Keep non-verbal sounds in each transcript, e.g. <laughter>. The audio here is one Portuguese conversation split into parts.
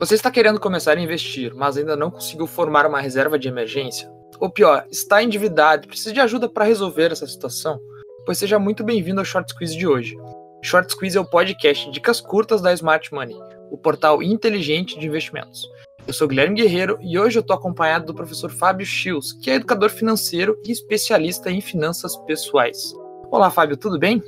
Você está querendo começar a investir, mas ainda não conseguiu formar uma reserva de emergência? Ou pior, está endividado e precisa de ajuda para resolver essa situação? Pois seja muito bem-vindo ao Short Squeeze de hoje. Short Squeeze é o podcast Dicas Curtas da Smart Money, o portal inteligente de investimentos. Eu sou Guilherme Guerreiro e hoje eu estou acompanhado do professor Fábio Schius, que é educador financeiro e especialista em finanças pessoais. Olá, Fábio, tudo bem?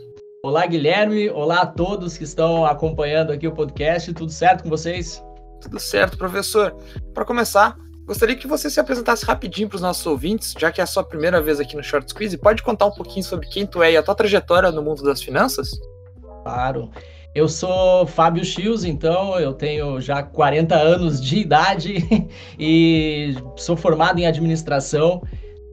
Olá, Guilherme. Olá a todos que estão acompanhando aqui o podcast. Tudo certo com vocês? Tudo certo, professor. Para começar, gostaria que você se apresentasse rapidinho para os nossos ouvintes, já que é a sua primeira vez aqui no Short Squeeze. Pode contar um pouquinho sobre quem tu é e a tua trajetória no mundo das finanças? Claro. Eu sou Fábio Schius, então eu tenho já 40 anos de idade <laughs> e sou formado em administração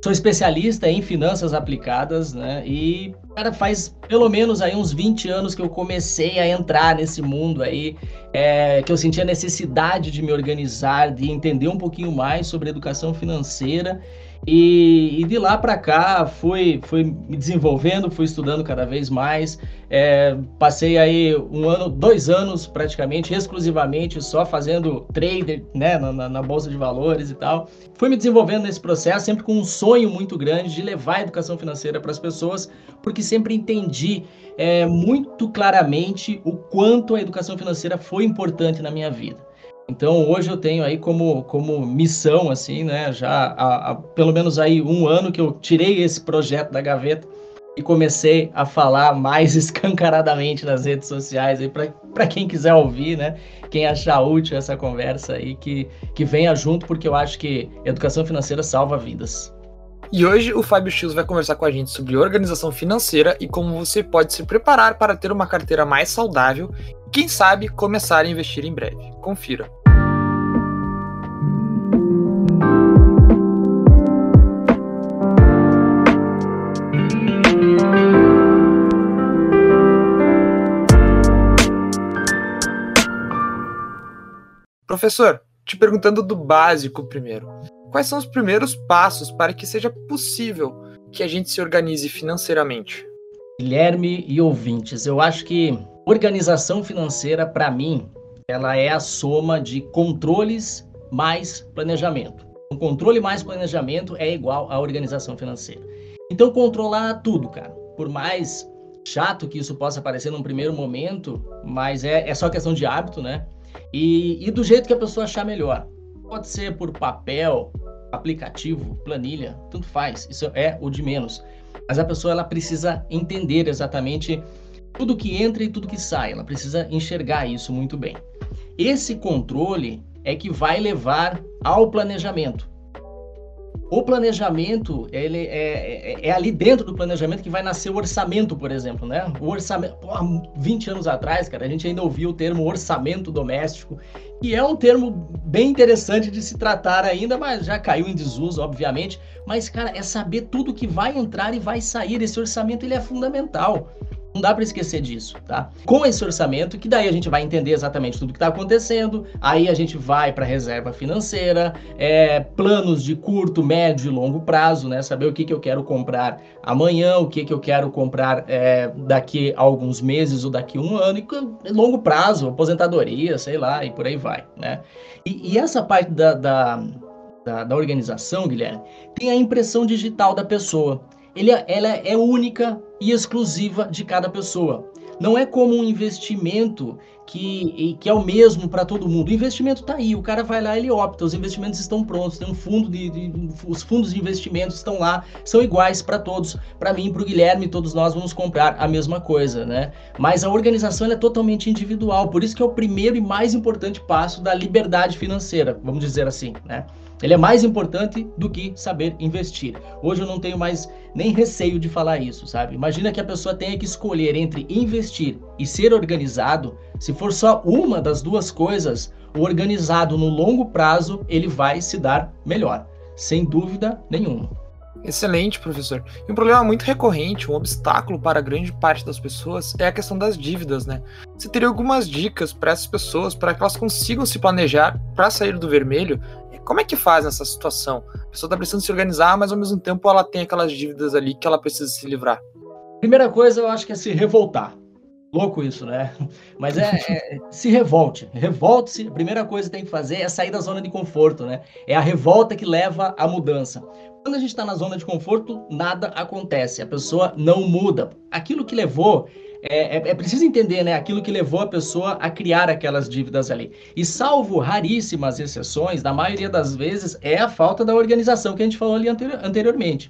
Sou especialista em finanças aplicadas, né? E, cara, faz pelo menos aí uns 20 anos que eu comecei a entrar nesse mundo aí, é, que eu senti a necessidade de me organizar, de entender um pouquinho mais sobre educação financeira e, e de lá para cá fui, fui me desenvolvendo, fui estudando cada vez mais. É, passei aí um ano, dois anos praticamente, exclusivamente só fazendo trader, né, na, na, bolsa de valores e tal. Fui me desenvolvendo nesse processo, sempre com um sonho muito grande de levar a educação financeira para as pessoas, porque sempre entendi é, muito claramente o quanto a educação financeira foi importante na minha vida. Então hoje eu tenho aí como, como missão, assim, né? Já há, há, pelo menos aí um ano que eu tirei esse projeto da gaveta e comecei a falar mais <laughs> escancaradamente nas redes sociais aí para quem quiser ouvir, né? Quem achar útil essa conversa aí, que, que venha junto, porque eu acho que educação financeira salva vidas. E hoje o Fábio X vai conversar com a gente sobre organização financeira e como você pode se preparar para ter uma carteira mais saudável e, quem sabe, começar a investir em breve. Confira. Professor, te perguntando do básico primeiro. Quais são os primeiros passos para que seja possível que a gente se organize financeiramente? Guilherme e ouvintes, eu acho que organização financeira, para mim, ela é a soma de controles mais planejamento. Um controle mais planejamento é igual a organização financeira. Então, controlar tudo, cara. Por mais chato que isso possa parecer num primeiro momento, mas é, é só questão de hábito, né? E, e do jeito que a pessoa achar melhor. Pode ser por papel, aplicativo, planilha, tanto faz. Isso é o de menos. Mas a pessoa ela precisa entender exatamente tudo que entra e tudo que sai. Ela precisa enxergar isso muito bem. Esse controle é que vai levar ao planejamento. O planejamento, ele é, é, é, ali dentro do planejamento que vai nascer o orçamento, por exemplo, né? O orçamento, pô, 20 anos atrás, cara, a gente ainda ouvia o termo orçamento doméstico, e é um termo bem interessante de se tratar ainda, mas já caiu em desuso, obviamente. Mas, cara, é saber tudo que vai entrar e vai sair. Esse orçamento, ele é fundamental. Não dá para esquecer disso, tá? Com esse orçamento, que daí a gente vai entender exatamente tudo que está acontecendo, aí a gente vai para reserva financeira, é, planos de curto, médio e longo prazo, né? Saber o que, que eu quero comprar amanhã, o que, que eu quero comprar é, daqui a alguns meses ou daqui a um ano, e longo prazo, aposentadoria, sei lá, e por aí vai, né? E, e essa parte da, da, da, da organização, Guilherme, tem a impressão digital da pessoa ele, é, ela é única e exclusiva de cada pessoa. Não é como um investimento que, que é o mesmo para todo mundo. O investimento está aí, o cara vai lá, ele opta, os investimentos estão prontos, tem um fundo de, de os fundos de investimentos estão lá, são iguais para todos. Para mim, para o Guilherme, todos nós vamos comprar a mesma coisa, né? Mas a organização é totalmente individual, por isso que é o primeiro e mais importante passo da liberdade financeira, vamos dizer assim, né? Ele é mais importante do que saber investir. Hoje eu não tenho mais nem receio de falar isso, sabe? Imagina que a pessoa tenha que escolher entre investir e ser organizado. Se for só uma das duas coisas, o organizado no longo prazo ele vai se dar melhor, sem dúvida nenhuma. Excelente, professor. E um problema muito recorrente, um obstáculo para grande parte das pessoas é a questão das dívidas, né? Você teria algumas dicas para essas pessoas para que elas consigam se planejar para sair do vermelho como é que faz nessa situação? A pessoa está precisando se organizar, mas ao mesmo tempo ela tem aquelas dívidas ali que ela precisa se livrar. Primeira coisa, eu acho que é se revoltar. Louco isso, né? <laughs> Mas é, é se revolte, revolte-se. A primeira coisa que tem que fazer é sair da zona de conforto, né? É a revolta que leva à mudança. Quando a gente está na zona de conforto, nada acontece, a pessoa não muda. Aquilo que levou é, é, é, preciso entender, né, aquilo que levou a pessoa a criar aquelas dívidas ali. E salvo raríssimas exceções, na maioria das vezes é a falta da organização que a gente falou ali anteri anteriormente.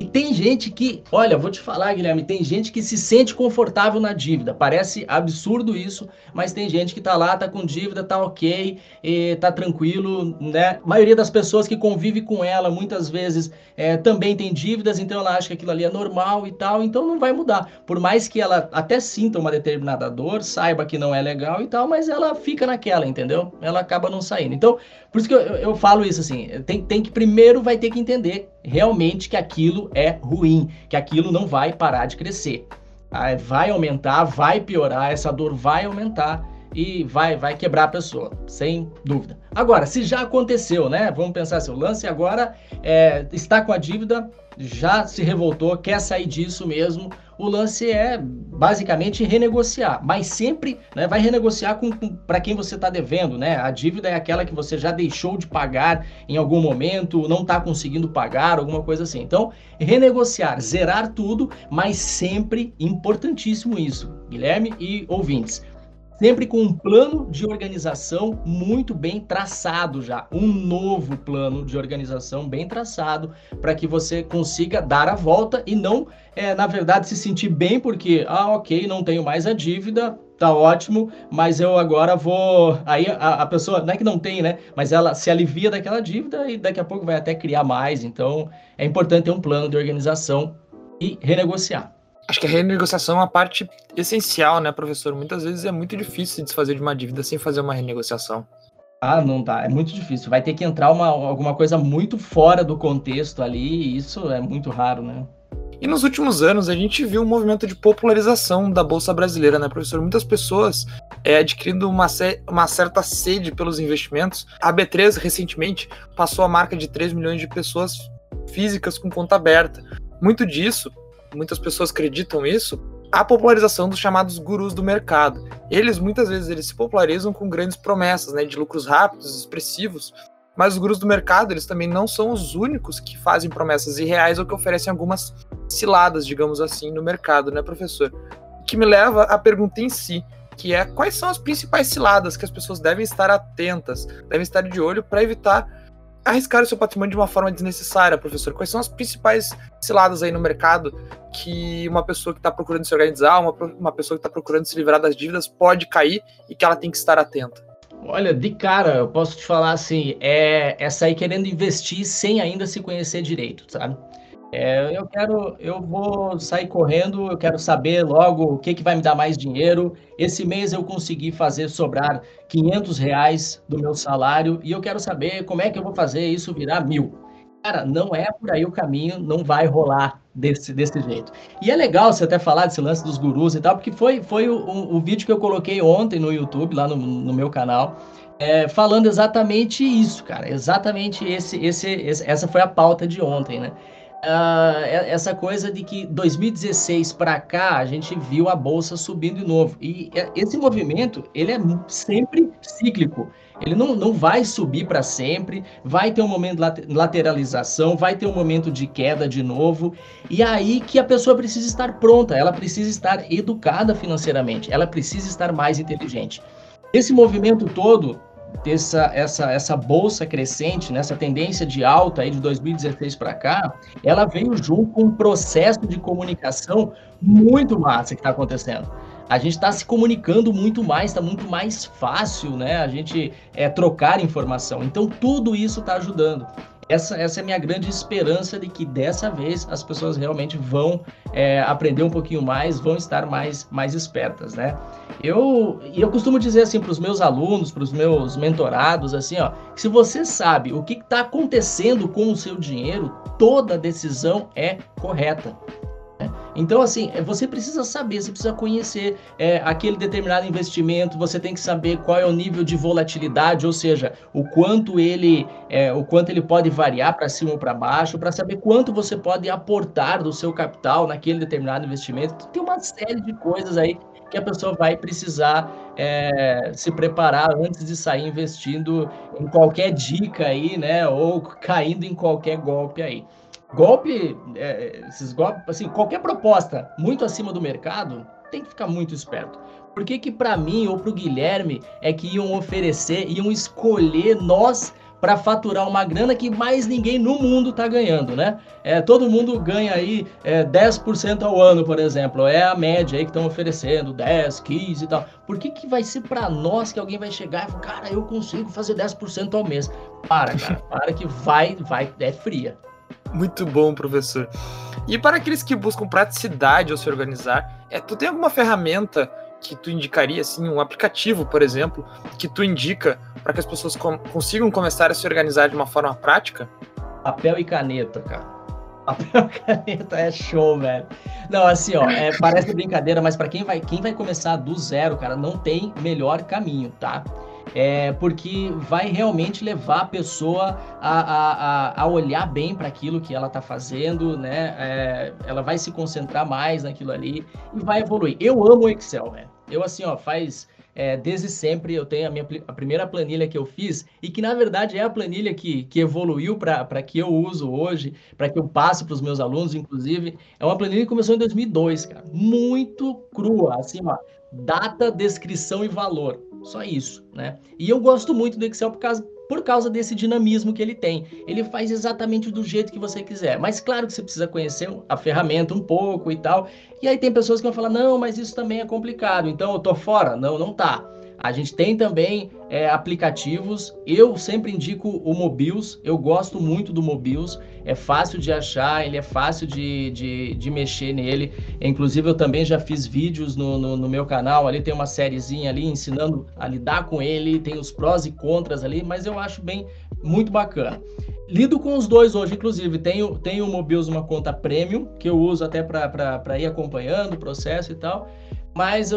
E tem gente que, olha, vou te falar, Guilherme, tem gente que se sente confortável na dívida. Parece absurdo isso, mas tem gente que tá lá, tá com dívida, tá ok, tá tranquilo, né? A maioria das pessoas que convive com ela, muitas vezes, é, também tem dívidas, então ela acha que aquilo ali é normal e tal, então não vai mudar. Por mais que ela até sinta uma determinada dor, saiba que não é legal e tal, mas ela fica naquela, entendeu? Ela acaba não saindo. Então, por isso que eu, eu falo isso assim, tem, tem que primeiro vai ter que entender realmente que aquilo é ruim, que aquilo não vai parar de crescer. Vai aumentar, vai piorar, essa dor vai aumentar e vai vai quebrar a pessoa, sem dúvida. Agora, se já aconteceu, né? Vamos pensar assim, o lance agora é, está com a dívida, já se revoltou, quer sair disso mesmo, o lance é basicamente renegociar, mas sempre né, vai renegociar com, com para quem você está devendo, né? A dívida é aquela que você já deixou de pagar em algum momento, não está conseguindo pagar, alguma coisa assim. Então, renegociar, zerar tudo, mas sempre importantíssimo isso, Guilherme e ouvintes sempre com um plano de organização muito bem traçado já, um novo plano de organização bem traçado para que você consiga dar a volta e não, é, na verdade, se sentir bem porque, ah, ok, não tenho mais a dívida, tá ótimo, mas eu agora vou. Aí a, a, pessoa, não é que não tem, né? Mas ela se alivia daquela dívida e daqui a pouco vai até criar mais. Então é importante ter um plano de organização e renegociar. Acho que a renegociação é uma parte essencial, né, professor? Muitas vezes é muito difícil se desfazer de uma dívida sem fazer uma renegociação. Ah, não dá, é muito difícil. Vai ter que entrar uma, alguma coisa muito fora do contexto ali, e isso é muito raro, né? E nos últimos anos a gente viu um movimento de popularização da Bolsa Brasileira, né, professor? Muitas pessoas é, adquirindo uma, uma certa sede pelos investimentos. A B3 recentemente passou a marca de 3 milhões de pessoas físicas com conta aberta. Muito disso muitas pessoas acreditam isso, a popularização dos chamados gurus do mercado. Eles muitas vezes eles se popularizam com grandes promessas, né, de lucros rápidos, expressivos, mas os gurus do mercado, eles também não são os únicos que fazem promessas irreais ou que oferecem algumas ciladas, digamos assim, no mercado, né, professor? Que me leva à pergunta em si, que é quais são as principais ciladas que as pessoas devem estar atentas, devem estar de olho para evitar arriscar o seu patrimônio de uma forma desnecessária, professor? Quais são as principais ciladas aí no mercado que uma pessoa que está procurando se organizar, uma, uma pessoa que está procurando se livrar das dívidas pode cair e que ela tem que estar atenta? Olha, de cara, eu posso te falar assim, é, é sair querendo investir sem ainda se conhecer direito, sabe? É, eu quero, eu vou sair correndo, eu quero saber logo o que, que vai me dar mais dinheiro. Esse mês eu consegui fazer sobrar 500 reais do meu salário e eu quero saber como é que eu vou fazer isso virar mil. Cara, não é por aí o caminho, não vai rolar desse, desse jeito. E é legal você até falar desse lance dos gurus e tal, porque foi, foi o, o, o vídeo que eu coloquei ontem no YouTube, lá no, no meu canal, é, falando exatamente isso, cara. Exatamente esse, esse, esse, essa foi a pauta de ontem, né? Uh, essa coisa de que 2016 para cá a gente viu a bolsa subindo de novo. E esse movimento ele é sempre cíclico. Ele não, não vai subir para sempre, vai ter um momento de lateralização, vai ter um momento de queda de novo. E é aí que a pessoa precisa estar pronta, ela precisa estar educada financeiramente, ela precisa estar mais inteligente. Esse movimento todo essa, essa, essa bolsa crescente, nessa né, tendência de alta aí de 2016 para cá, ela veio junto com um processo de comunicação muito massa que está acontecendo. A gente está se comunicando muito mais, está muito mais fácil, né? A gente é, trocar informação. Então tudo isso está ajudando essa, essa é a minha grande esperança de que dessa vez as pessoas realmente vão é, aprender um pouquinho mais, vão estar mais, mais espertas, né? Eu, eu costumo dizer assim para os meus alunos, para os meus mentorados, assim, ó, se você sabe o que está acontecendo com o seu dinheiro, toda decisão é correta. Então, assim, é, você precisa saber, você precisa conhecer é, aquele determinado investimento, você tem que saber qual é o nível de volatilidade, ou seja, o quanto ele, é, o quanto ele pode variar para cima ou para baixo, para saber quanto você pode aportar do seu capital naquele determinado investimento. Tem uma série de coisas aí que a pessoa vai precisar é, se preparar antes de sair investindo em qualquer dica aí, né? Ou caindo em qualquer golpe aí. Golpe, é, esses golpes, assim, qualquer proposta muito acima do mercado, tem que ficar muito esperto. Por que que para mim ou para o Guilherme é que iam oferecer, iam escolher nós para faturar uma grana que mais ninguém no mundo está ganhando, né? É, todo mundo ganha aí é, 10% ao ano, por exemplo. É a média aí que estão oferecendo, 10, 15 e tal. Por que, que vai ser para nós que alguém vai chegar e falar, cara, eu consigo fazer 10% ao mês? Para, cara, para que vai, vai, é fria. Muito bom, professor. E para aqueles que buscam praticidade ao se organizar, é, tu tem alguma ferramenta que tu indicaria, assim, um aplicativo, por exemplo, que tu indica para que as pessoas com consigam começar a se organizar de uma forma prática? Papel e caneta, cara. Papel e caneta é show, velho. Não, assim, ó, é, parece brincadeira, mas para quem vai, quem vai começar do zero, cara, não tem melhor caminho, tá? É porque vai realmente levar a pessoa a, a, a olhar bem para aquilo que ela está fazendo, né? É, ela vai se concentrar mais naquilo ali e vai evoluir. Eu amo o Excel, velho. Eu, assim, ó, faz é, desde sempre eu tenho a minha a primeira planilha que eu fiz e que na verdade é a planilha que, que evoluiu para que eu uso hoje, para que eu passe para os meus alunos, inclusive. É uma planilha que começou em 2002, cara. Muito crua, assim, ó, data, descrição e valor. Só isso, né? E eu gosto muito do Excel por causa por causa desse dinamismo que ele tem. Ele faz exatamente do jeito que você quiser. Mas claro que você precisa conhecer a ferramenta um pouco e tal. E aí tem pessoas que vão falar: "Não, mas isso também é complicado. Então eu tô fora". Não, não tá. A gente tem também é, aplicativos. Eu sempre indico o Mobius. Eu gosto muito do Mobius. É fácil de achar, ele é fácil de, de, de mexer nele. Inclusive, eu também já fiz vídeos no, no, no, meu canal. Ali tem uma sériezinha ali ensinando a lidar com ele. Tem os prós e contras ali, mas eu acho bem muito bacana. Lido com os dois hoje, inclusive. Tenho, tenho o Mobius uma conta premium, que eu uso até para ir acompanhando o processo e tal. Mas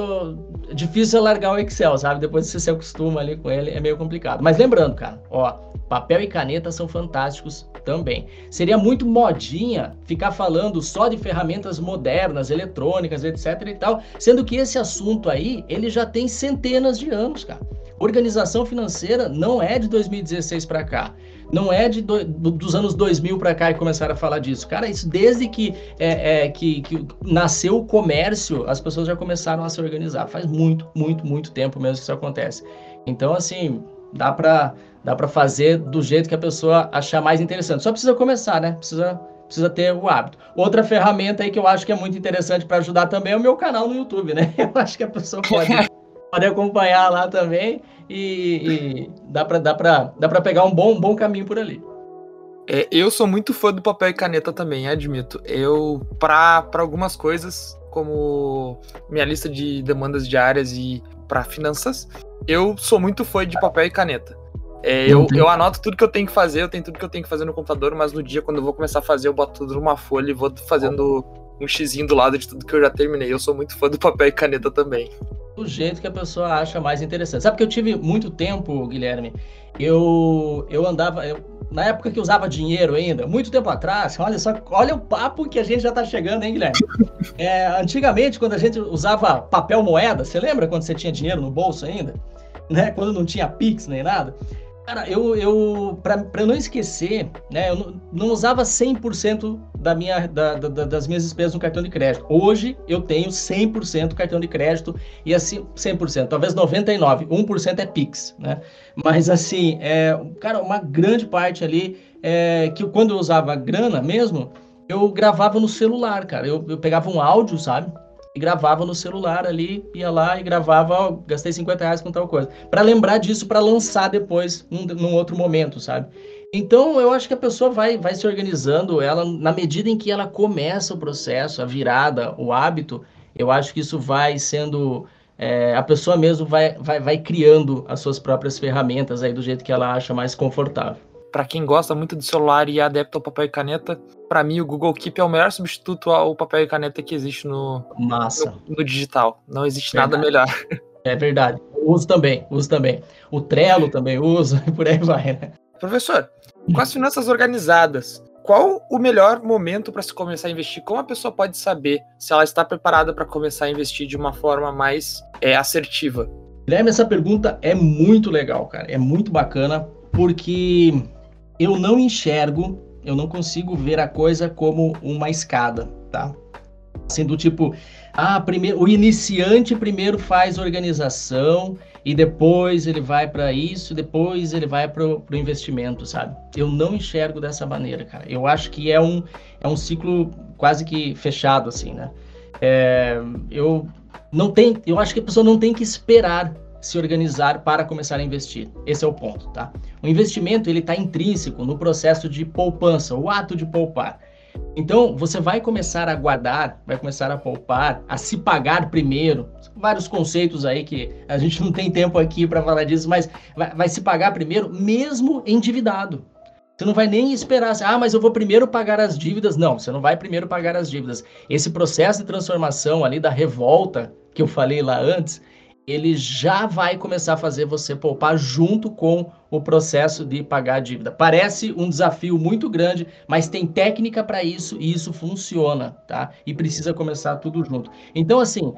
difícil é largar o Excel, sabe? Depois você se acostuma ali com ele, é meio complicado. Mas lembrando, cara, ó, papel e caneta são fantásticos também. Seria muito modinha ficar falando só de ferramentas modernas, eletrônicas, etc e tal, sendo que esse assunto aí, ele já tem centenas de anos, cara. Organização financeira não é de 2016 para cá não é de do, dos anos 2000 para cá que começaram a falar disso. Cara, isso desde que, é, é, que, que, nasceu o comércio, as pessoas já começaram a se organizar. Faz muito, muito, muito tempo mesmo que isso acontece. Então, assim, dá para dá fazer do jeito que a pessoa achar mais interessante. Só precisa começar, né? Precisa precisa ter o hábito. Outra ferramenta aí que eu acho que é muito interessante para ajudar também é o meu canal no YouTube, né? <laughs> Eu acho que a pessoa pode, <laughs> pode acompanhar lá também e, e dá para dá dá pegar um bom, um bom caminho por ali. É, eu sou muito fã do papel e caneta também, admito. Eu, para algumas coisas, como minha lista de demandas diárias e para finanças, eu sou muito fã de papel e caneta. É, eu, eu anoto tudo que eu tenho que fazer, eu tenho tudo que eu tenho que fazer no computador, mas no dia, quando eu vou começar a fazer, eu boto tudo numa folha e vou fazendo um xizinho do lado de tudo que eu já terminei. Eu sou muito fã do papel e caneta também do jeito que a pessoa acha mais interessante. Sabe que eu tive muito tempo, Guilherme? Eu, eu andava, eu, na época que usava dinheiro ainda, muito tempo atrás, olha só, olha o papo que a gente já está chegando, hein, Guilherme? É, antigamente, quando a gente usava papel moeda, você lembra quando você tinha dinheiro no bolso ainda? Né? Quando não tinha Pix nem nada? Cara, eu, eu para não esquecer, né, eu não, não usava 100% da minha, da, da, das minhas despesas no cartão de crédito. Hoje eu tenho 100% cartão de crédito e assim, 100%, talvez 99%, 1% é Pix, né? Mas assim, é, cara, uma grande parte ali, é, que quando eu usava grana mesmo, eu gravava no celular, cara. Eu, eu pegava um áudio, sabe? E gravava no celular ali, ia lá e gravava, gastei 50 reais com tal coisa. Para lembrar disso, para lançar depois, num, num, outro momento, sabe? Então, eu acho que a pessoa vai, vai se organizando, ela, na medida em que ela começa o processo, a virada, o hábito, eu acho que isso vai sendo. É, a pessoa mesmo vai, vai, vai criando as suas próprias ferramentas aí do jeito que ela acha mais confortável para quem gosta muito do celular e é adepto ao papel e caneta, para mim o Google Keep é o melhor substituto ao papel e caneta que existe no, Massa. no, no digital. Não existe verdade. nada melhor. É verdade. uso também, uso também. O Trello também uso, e <laughs> por aí vai, né? Professor, com as finanças organizadas, qual o melhor momento para se começar a investir? Como a pessoa pode saber se ela está preparada para começar a investir de uma forma mais é, assertiva? Guilherme, essa pergunta é muito legal, cara. É muito bacana, porque eu não enxergo, eu não consigo ver a coisa como uma escada, tá? Assim, do tipo, ah, primeiro, o iniciante primeiro faz organização e depois ele vai para isso, depois ele vai para o investimento, sabe? Eu não enxergo dessa maneira, cara. Eu acho que é um, é um ciclo quase que fechado, assim, né? É, eu não tem, eu acho que a pessoa não tem que esperar se organizar para começar a investir. Esse é o ponto, tá? O investimento ele está intrínseco no processo de poupança, o ato de poupar. Então, você vai começar a guardar, vai começar a poupar, a se pagar primeiro. Vários conceitos aí que a gente não tem tempo aqui para falar disso, mas vai, vai, se pagar primeiro, mesmo endividado. Você não vai nem esperar, assim, ah, mas eu vou primeiro pagar as dívidas. Não, você não vai primeiro pagar as dívidas. Esse processo de transformação ali da revolta que eu falei lá antes, ele já vai começar a fazer você poupar junto com o processo de pagar a dívida. Parece um desafio muito grande, mas tem técnica para isso e isso funciona, tá? E precisa começar tudo junto. Então, assim,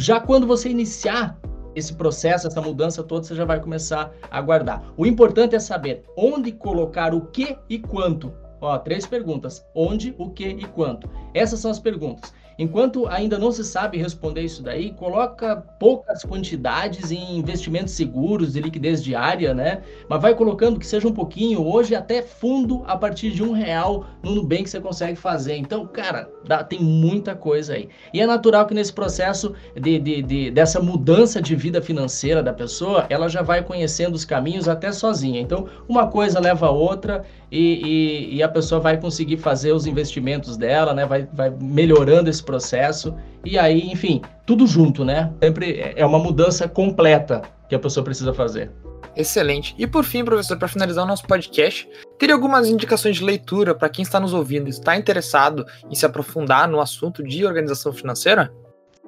já quando você iniciar esse processo, essa mudança toda, você já vai começar a guardar. O importante é saber onde colocar o que e quanto. Ó, três perguntas: onde, o que e quanto. Essas são as perguntas. Enquanto ainda não se sabe responder isso daí, coloca poucas quantidades em investimentos seguros de liquidez diária, né? Mas vai colocando que seja um pouquinho, hoje até fundo a partir de um real no Nubank você consegue fazer. Então, cara, dá, tem muita coisa aí. E é natural que nesse processo de, de, de, dessa mudança de vida financeira da pessoa, ela já vai conhecendo os caminhos até sozinha. Então, uma coisa leva a outra e, e, e a pessoa vai conseguir fazer os investimentos dela, né? Vai, vai melhorando esse processo. E aí, enfim, tudo junto, né? Sempre é, é uma mudança completa que a pessoa precisa fazer. Excelente. E por fim, professor, para finalizar o nosso podcast, teria algumas indicações de leitura para quem está nos ouvindo e está interessado em se aprofundar no assunto de organização financeira?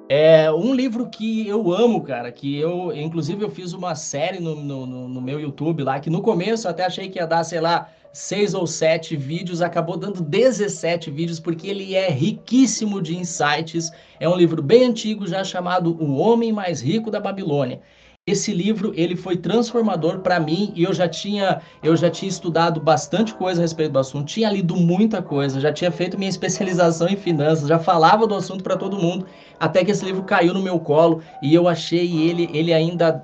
É um livro que eu amo, cara, que eu, inclusive, eu fiz uma série no, no, no meu YouTube lá, que no começo eu até achei que ia dar, sei lá, seis ou sete vídeos, acabou dando 17 vídeos, porque ele é riquíssimo de insights. É um livro bem antigo, já chamado O Homem Mais Rico da Babilônia. Esse livro ele foi transformador para mim e eu já tinha eu já tinha estudado bastante coisa a respeito do assunto, tinha lido muita coisa, já tinha feito minha especialização em finanças, já falava do assunto para todo mundo, até que esse livro caiu no meu colo e eu achei ele ele ainda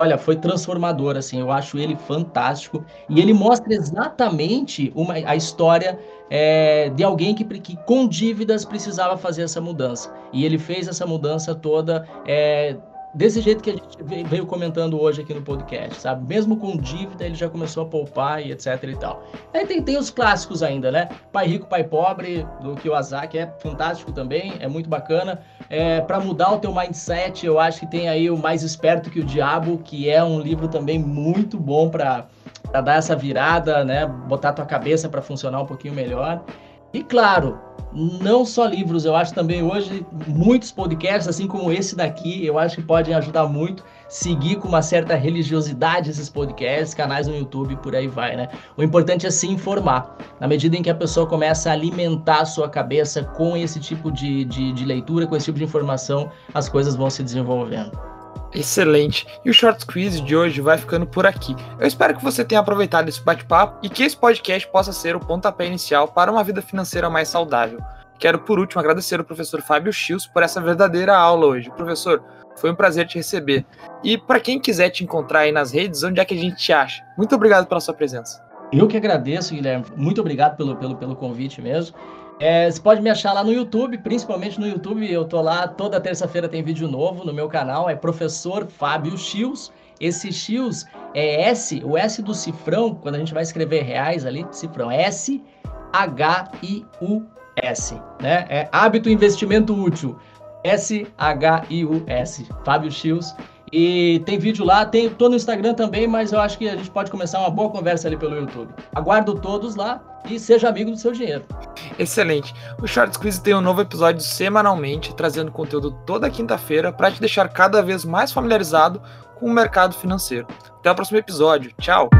olha, foi transformador, assim, eu acho ele fantástico. E ele mostra exatamente uma, a história é, de alguém que, que, com dívidas precisava fazer essa mudança. E ele fez essa mudança toda é, desse jeito que a gente veio comentando hoje aqui no podcast, sabe? Mesmo com dívida, ele já começou a poupar e etc e tal. Aí tem, tem os clássicos ainda, né? Pai Rico, Pai Pobre, do Kiyosaki, é fantástico também, é muito bacana. É, para mudar o teu mindset, eu acho que tem aí o Mais Esperto que o Diabo, que é um livro também muito bom para dar essa virada, né? Botar tua cabeça para funcionar um pouquinho melhor. E claro, não só livros, eu acho também hoje muitos podcasts, assim como esse daqui, eu acho que podem ajudar muito seguir com uma certa religiosidade esses podcasts, canais no YouTube por aí vai, né? O importante é se informar. Na medida em que a pessoa começa a alimentar a sua cabeça com esse tipo de, de, de leitura, com esse tipo de informação, as coisas vão se desenvolvendo. Excelente. E o Short Quiz de hoje vai ficando por aqui. Eu espero que você tenha aproveitado esse bate-papo e que esse podcast possa ser o pontapé inicial para uma vida financeira mais saudável. Quero, por último, agradecer ao professor Fábio Schius por essa verdadeira aula hoje. Professor, foi um prazer te receber. E para quem quiser te encontrar aí nas redes, onde é que a gente te acha? Muito obrigado pela sua presença. Eu que agradeço, Guilherme. Muito obrigado pelo, pelo, pelo convite mesmo. É, você pode me achar lá no YouTube, principalmente no YouTube. Eu tô lá toda terça-feira tem vídeo novo no meu canal. É Professor Fábio Chios. Esse Chios é S, o S do cifrão, quando a gente vai escrever reais ali, cifrão, S H I U S, né? É hábito investimento útil. S H I U S. Fábio Chios. E tem vídeo lá, tem, tô no Instagram também, mas eu acho que a gente pode começar uma boa conversa ali pelo YouTube. Aguardo todos lá e seja amigo do seu dinheiro. Excelente. O Short Squeeze tem um novo episódio semanalmente, trazendo conteúdo toda quinta-feira para te deixar cada vez mais familiarizado com o mercado financeiro. Até o próximo episódio. Tchau!